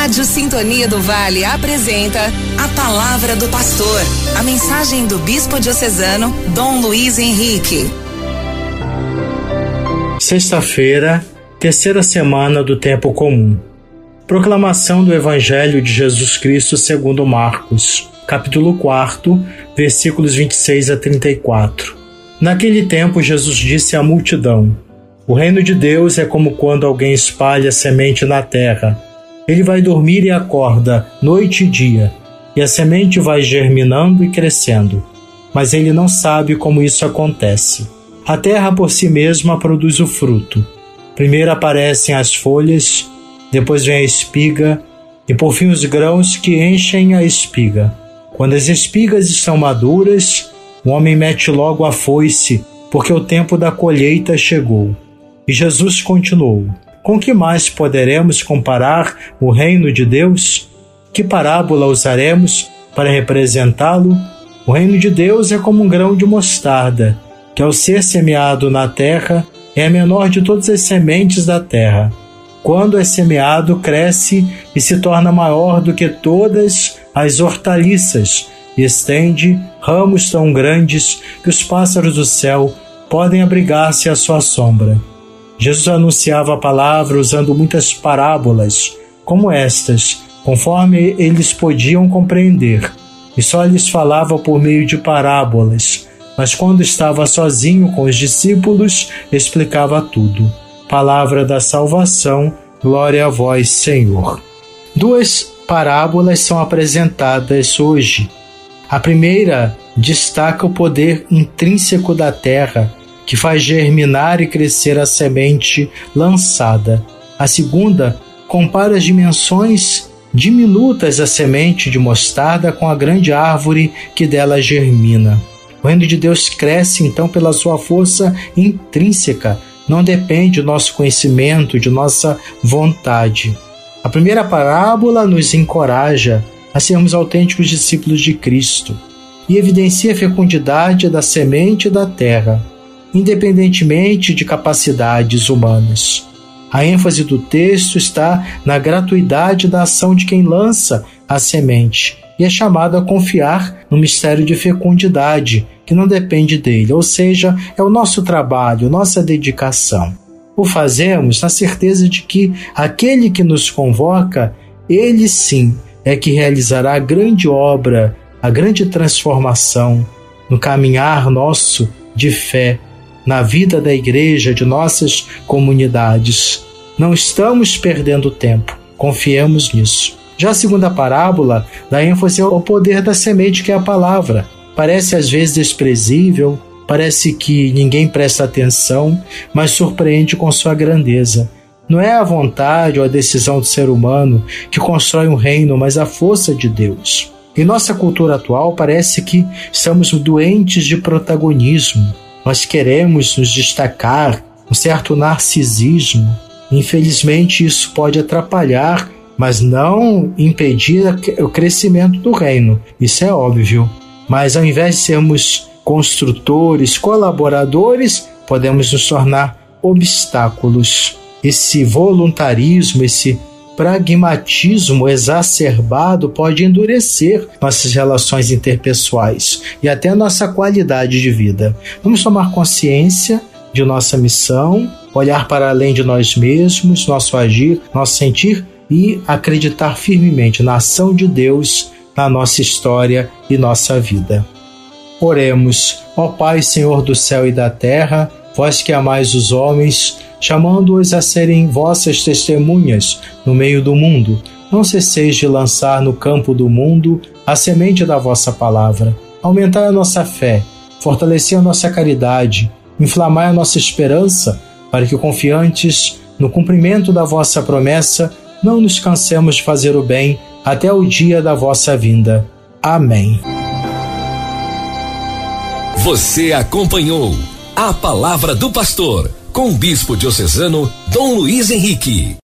Rádio Sintonia do Vale apresenta a Palavra do Pastor, a mensagem do Bispo Diocesano Dom Luiz Henrique. Sexta-feira, terceira semana do Tempo Comum. Proclamação do Evangelho de Jesus Cristo segundo Marcos, capítulo 4, versículos 26 a 34. Naquele tempo, Jesus disse à multidão: O reino de Deus é como quando alguém espalha semente na terra ele vai dormir e acorda noite e dia, e a semente vai germinando e crescendo. Mas ele não sabe como isso acontece. A terra por si mesma produz o fruto. Primeiro aparecem as folhas, depois vem a espiga e por fim os grãos que enchem a espiga. Quando as espigas estão maduras, o homem mete logo a foice, porque o tempo da colheita chegou. E Jesus continuou: com que mais poderemos comparar o reino de Deus? Que parábola usaremos para representá-lo? O reino de Deus é como um grão de mostarda, que ao ser semeado na terra é a menor de todas as sementes da terra. Quando é semeado, cresce e se torna maior do que todas as hortaliças e estende ramos tão grandes que os pássaros do céu podem abrigar-se à sua sombra. Jesus anunciava a palavra usando muitas parábolas, como estas, conforme eles podiam compreender, e só lhes falava por meio de parábolas, mas quando estava sozinho com os discípulos, explicava tudo. Palavra da salvação, glória a vós, Senhor. Duas parábolas são apresentadas hoje. A primeira destaca o poder intrínseco da terra que faz germinar e crescer a semente lançada. A segunda compara as dimensões diminutas da semente de mostarda com a grande árvore que dela germina. O reino de Deus cresce então pela sua força intrínseca, não depende do nosso conhecimento, de nossa vontade. A primeira parábola nos encoraja a sermos autênticos discípulos de Cristo e evidencia a fecundidade da semente da terra independentemente de capacidades humanas. A ênfase do texto está na gratuidade da ação de quem lança a semente e é chamado a confiar no mistério de fecundidade, que não depende dele, ou seja, é o nosso trabalho, nossa dedicação. O fazemos na certeza de que aquele que nos convoca, ele sim é que realizará a grande obra, a grande transformação no caminhar nosso de fé na vida da igreja, de nossas comunidades. Não estamos perdendo tempo, confiemos nisso. Já a segunda parábola dá ênfase ao poder da semente, que é a palavra. Parece às vezes desprezível, parece que ninguém presta atenção, mas surpreende com sua grandeza. Não é a vontade ou a decisão do ser humano que constrói um reino, mas a força de Deus. Em nossa cultura atual, parece que estamos doentes de protagonismo nós queremos nos destacar, um certo narcisismo. Infelizmente, isso pode atrapalhar, mas não impedir o crescimento do reino. Isso é óbvio. Mas ao invés de sermos construtores, colaboradores, podemos nos tornar obstáculos. Esse voluntarismo, esse pragmatismo exacerbado pode endurecer nossas relações interpessoais e até nossa qualidade de vida. Vamos tomar consciência de nossa missão, olhar para além de nós mesmos, nosso agir, nosso sentir e acreditar firmemente na ação de Deus na nossa história e nossa vida. Oremos, ó Pai, Senhor do céu e da terra, vós que amais os homens, chamando-os a serem vossas testemunhas no meio do mundo. Não cesseis de lançar no campo do mundo a semente da vossa palavra. Aumentai a nossa fé, fortalecer a nossa caridade, inflamai a nossa esperança, para que, confiantes no cumprimento da vossa promessa, não nos cansemos de fazer o bem até o dia da vossa vinda. Amém. Você acompanhou a palavra do pastor com o bispo diocesano Dom Luiz Henrique.